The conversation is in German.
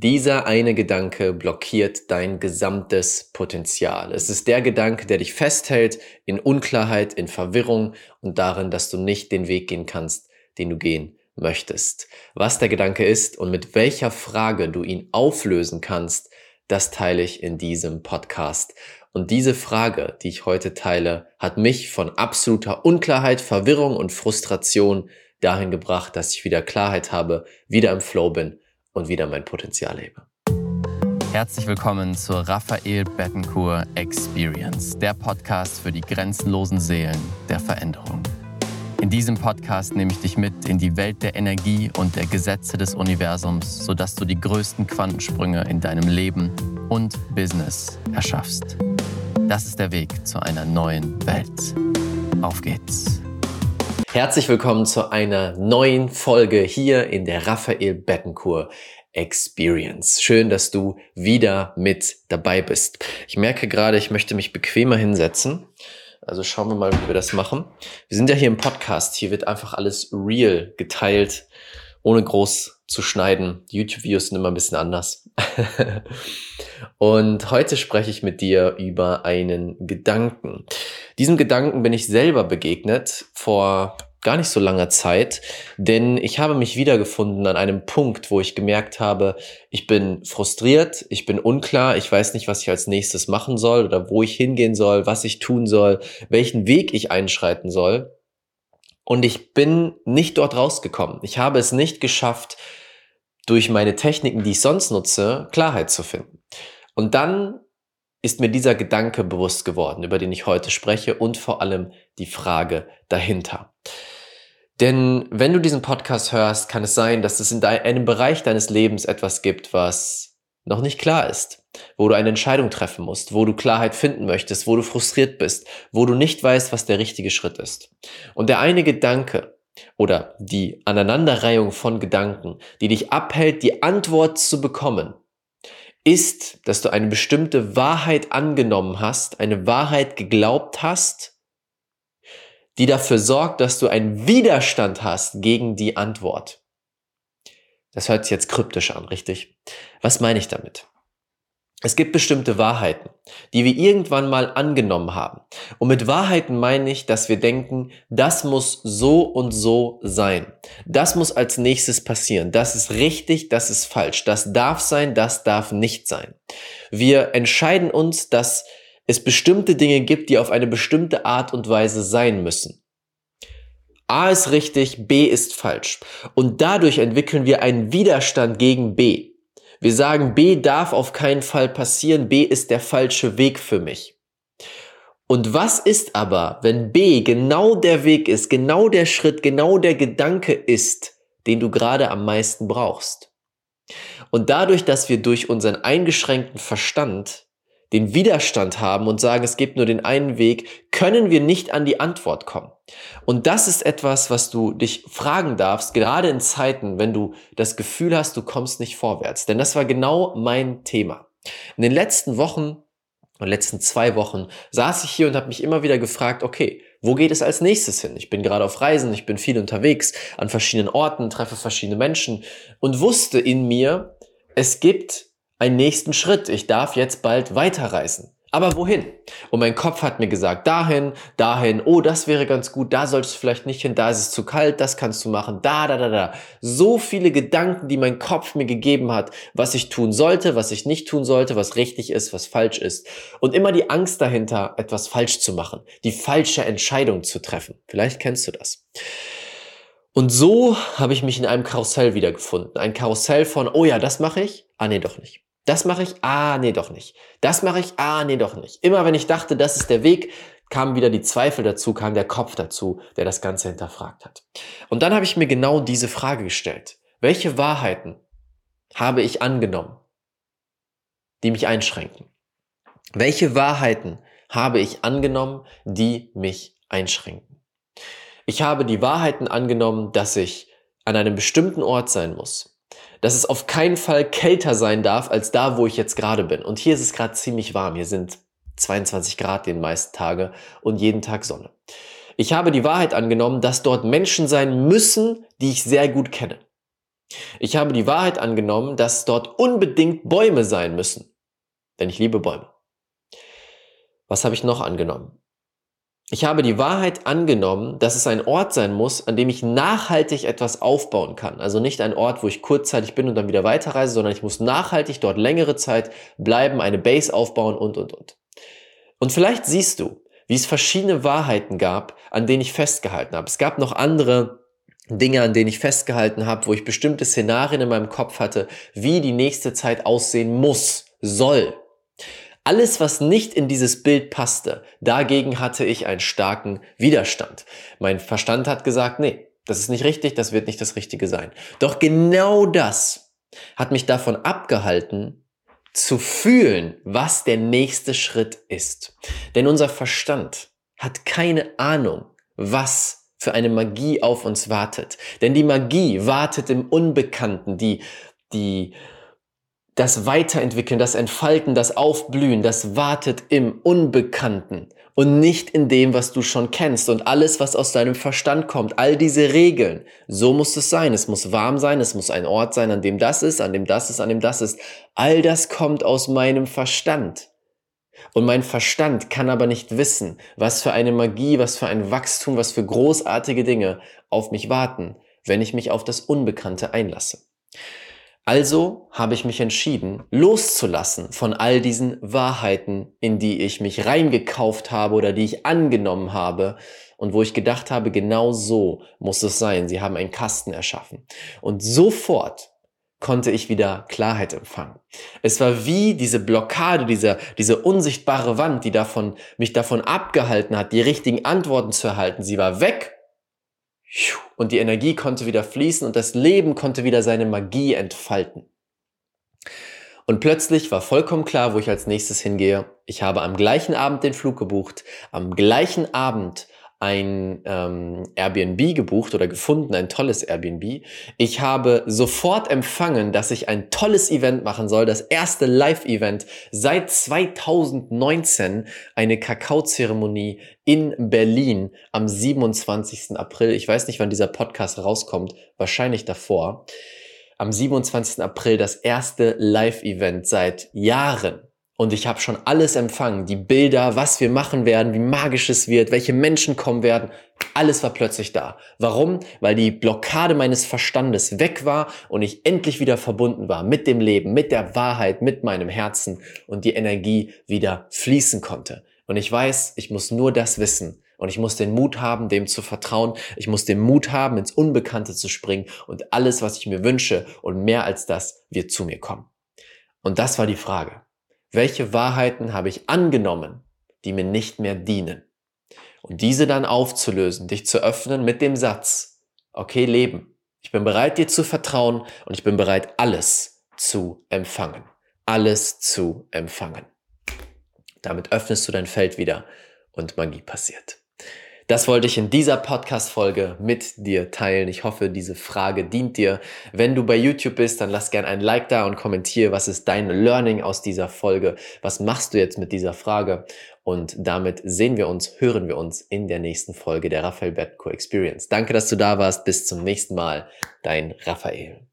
Dieser eine Gedanke blockiert dein gesamtes Potenzial. Es ist der Gedanke, der dich festhält in Unklarheit, in Verwirrung und darin, dass du nicht den Weg gehen kannst, den du gehen möchtest. Was der Gedanke ist und mit welcher Frage du ihn auflösen kannst, das teile ich in diesem Podcast. Und diese Frage, die ich heute teile, hat mich von absoluter Unklarheit, Verwirrung und Frustration dahin gebracht, dass ich wieder Klarheit habe, wieder im Flow bin und wieder mein Potenzial lebe. Herzlich willkommen zur Raphael Bettencourt Experience, der Podcast für die grenzenlosen Seelen der Veränderung. In diesem Podcast nehme ich dich mit in die Welt der Energie und der Gesetze des Universums, sodass du die größten Quantensprünge in deinem Leben und Business erschaffst. Das ist der Weg zu einer neuen Welt. Auf geht's! Herzlich willkommen zu einer neuen Folge hier in der Raphael Bettencourt Experience. Schön, dass du wieder mit dabei bist. Ich merke gerade, ich möchte mich bequemer hinsetzen. Also schauen wir mal, wie wir das machen. Wir sind ja hier im Podcast. Hier wird einfach alles real geteilt, ohne groß zu schneiden. YouTube-Videos sind immer ein bisschen anders. Und heute spreche ich mit dir über einen Gedanken. Diesem Gedanken bin ich selber begegnet vor gar nicht so langer Zeit, denn ich habe mich wiedergefunden an einem Punkt, wo ich gemerkt habe, ich bin frustriert, ich bin unklar, ich weiß nicht, was ich als nächstes machen soll oder wo ich hingehen soll, was ich tun soll, welchen Weg ich einschreiten soll. Und ich bin nicht dort rausgekommen. Ich habe es nicht geschafft, durch meine Techniken, die ich sonst nutze, Klarheit zu finden. Und dann ist mir dieser Gedanke bewusst geworden, über den ich heute spreche und vor allem die Frage dahinter. Denn wenn du diesen Podcast hörst, kann es sein, dass es in einem Bereich deines Lebens etwas gibt, was noch nicht klar ist, wo du eine Entscheidung treffen musst, wo du Klarheit finden möchtest, wo du frustriert bist, wo du nicht weißt, was der richtige Schritt ist. Und der eine Gedanke oder die Aneinanderreihung von Gedanken, die dich abhält, die Antwort zu bekommen, ist, dass du eine bestimmte Wahrheit angenommen hast, eine Wahrheit geglaubt hast, die dafür sorgt, dass du einen Widerstand hast gegen die Antwort. Das hört sich jetzt kryptisch an, richtig? Was meine ich damit? Es gibt bestimmte Wahrheiten, die wir irgendwann mal angenommen haben. Und mit Wahrheiten meine ich, dass wir denken, das muss so und so sein. Das muss als nächstes passieren. Das ist richtig, das ist falsch. Das darf sein, das darf nicht sein. Wir entscheiden uns, dass es bestimmte Dinge gibt, die auf eine bestimmte Art und Weise sein müssen. A ist richtig, B ist falsch. Und dadurch entwickeln wir einen Widerstand gegen B. Wir sagen, B darf auf keinen Fall passieren, B ist der falsche Weg für mich. Und was ist aber, wenn B genau der Weg ist, genau der Schritt, genau der Gedanke ist, den du gerade am meisten brauchst? Und dadurch, dass wir durch unseren eingeschränkten Verstand den Widerstand haben und sagen, es gibt nur den einen Weg, können wir nicht an die Antwort kommen. Und das ist etwas, was du dich fragen darfst, gerade in Zeiten, wenn du das Gefühl hast, du kommst nicht vorwärts. Denn das war genau mein Thema. In den letzten Wochen und letzten zwei Wochen saß ich hier und habe mich immer wieder gefragt, okay, wo geht es als nächstes hin? Ich bin gerade auf Reisen, ich bin viel unterwegs, an verschiedenen Orten, treffe verschiedene Menschen und wusste in mir, es gibt einen nächsten Schritt. Ich darf jetzt bald weiterreisen. Aber wohin? Und mein Kopf hat mir gesagt, dahin, dahin, oh, das wäre ganz gut, da solltest du vielleicht nicht hin, da ist es zu kalt, das kannst du machen, da, da, da, da. So viele Gedanken, die mein Kopf mir gegeben hat, was ich tun sollte, was ich nicht tun sollte, was richtig ist, was falsch ist. Und immer die Angst dahinter, etwas falsch zu machen, die falsche Entscheidung zu treffen. Vielleicht kennst du das. Und so habe ich mich in einem Karussell wiedergefunden. Ein Karussell von, oh ja, das mache ich, ah nee, doch nicht. Das mache ich, ah, nee, doch nicht. Das mache ich, ah, nee, doch nicht. Immer wenn ich dachte, das ist der Weg, kamen wieder die Zweifel dazu, kam der Kopf dazu, der das Ganze hinterfragt hat. Und dann habe ich mir genau diese Frage gestellt. Welche Wahrheiten habe ich angenommen, die mich einschränken? Welche Wahrheiten habe ich angenommen, die mich einschränken? Ich habe die Wahrheiten angenommen, dass ich an einem bestimmten Ort sein muss, dass es auf keinen Fall kälter sein darf als da, wo ich jetzt gerade bin. Und hier ist es gerade ziemlich warm. Hier sind 22 Grad den meisten Tage und jeden Tag Sonne. Ich habe die Wahrheit angenommen, dass dort Menschen sein müssen, die ich sehr gut kenne. Ich habe die Wahrheit angenommen, dass dort unbedingt Bäume sein müssen. Denn ich liebe Bäume. Was habe ich noch angenommen? Ich habe die Wahrheit angenommen, dass es ein Ort sein muss, an dem ich nachhaltig etwas aufbauen kann. Also nicht ein Ort, wo ich kurzzeitig bin und dann wieder weiterreise, sondern ich muss nachhaltig dort längere Zeit bleiben, eine Base aufbauen und, und, und. Und vielleicht siehst du, wie es verschiedene Wahrheiten gab, an denen ich festgehalten habe. Es gab noch andere Dinge, an denen ich festgehalten habe, wo ich bestimmte Szenarien in meinem Kopf hatte, wie die nächste Zeit aussehen muss, soll. Alles, was nicht in dieses Bild passte, dagegen hatte ich einen starken Widerstand. Mein Verstand hat gesagt, nee, das ist nicht richtig, das wird nicht das Richtige sein. Doch genau das hat mich davon abgehalten, zu fühlen, was der nächste Schritt ist. Denn unser Verstand hat keine Ahnung, was für eine Magie auf uns wartet. Denn die Magie wartet im Unbekannten, die, die, das Weiterentwickeln, das Entfalten, das Aufblühen, das wartet im Unbekannten und nicht in dem, was du schon kennst und alles, was aus deinem Verstand kommt, all diese Regeln. So muss es sein. Es muss warm sein, es muss ein Ort sein, an dem das ist, an dem das ist, an dem das ist. All das kommt aus meinem Verstand. Und mein Verstand kann aber nicht wissen, was für eine Magie, was für ein Wachstum, was für großartige Dinge auf mich warten, wenn ich mich auf das Unbekannte einlasse. Also habe ich mich entschieden, loszulassen von all diesen Wahrheiten, in die ich mich reingekauft habe oder die ich angenommen habe und wo ich gedacht habe, genau so muss es sein. Sie haben einen Kasten erschaffen. Und sofort konnte ich wieder Klarheit empfangen. Es war wie diese Blockade, diese, diese unsichtbare Wand, die davon, mich davon abgehalten hat, die richtigen Antworten zu erhalten. Sie war weg und die Energie konnte wieder fließen und das Leben konnte wieder seine Magie entfalten. Und plötzlich war vollkommen klar, wo ich als nächstes hingehe. Ich habe am gleichen Abend den Flug gebucht, am gleichen Abend ein ähm, Airbnb gebucht oder gefunden, ein tolles Airbnb. Ich habe sofort empfangen, dass ich ein tolles Event machen soll, das erste Live-Event seit 2019, eine Kakaozeremonie in Berlin am 27. April. Ich weiß nicht, wann dieser Podcast rauskommt, wahrscheinlich davor. Am 27. April das erste Live-Event seit Jahren und ich habe schon alles empfangen, die Bilder, was wir machen werden, wie magisch es wird, welche Menschen kommen werden, alles war plötzlich da. Warum? Weil die Blockade meines Verstandes weg war und ich endlich wieder verbunden war mit dem Leben, mit der Wahrheit, mit meinem Herzen und die Energie wieder fließen konnte. Und ich weiß, ich muss nur das wissen. Und ich muss den Mut haben, dem zu vertrauen. Ich muss den Mut haben, ins Unbekannte zu springen. Und alles, was ich mir wünsche und mehr als das, wird zu mir kommen. Und das war die Frage. Welche Wahrheiten habe ich angenommen, die mir nicht mehr dienen? Und diese dann aufzulösen, dich zu öffnen mit dem Satz, okay Leben, ich bin bereit dir zu vertrauen und ich bin bereit alles zu empfangen. Alles zu empfangen. Damit öffnest du dein Feld wieder und Magie passiert. Das wollte ich in dieser Podcast-Folge mit dir teilen. Ich hoffe, diese Frage dient dir. Wenn du bei YouTube bist, dann lass gerne ein Like da und kommentiere, was ist dein Learning aus dieser Folge? Was machst du jetzt mit dieser Frage? Und damit sehen wir uns, hören wir uns in der nächsten Folge der Raphael Betco Experience. Danke, dass du da warst. Bis zum nächsten Mal. Dein Raphael.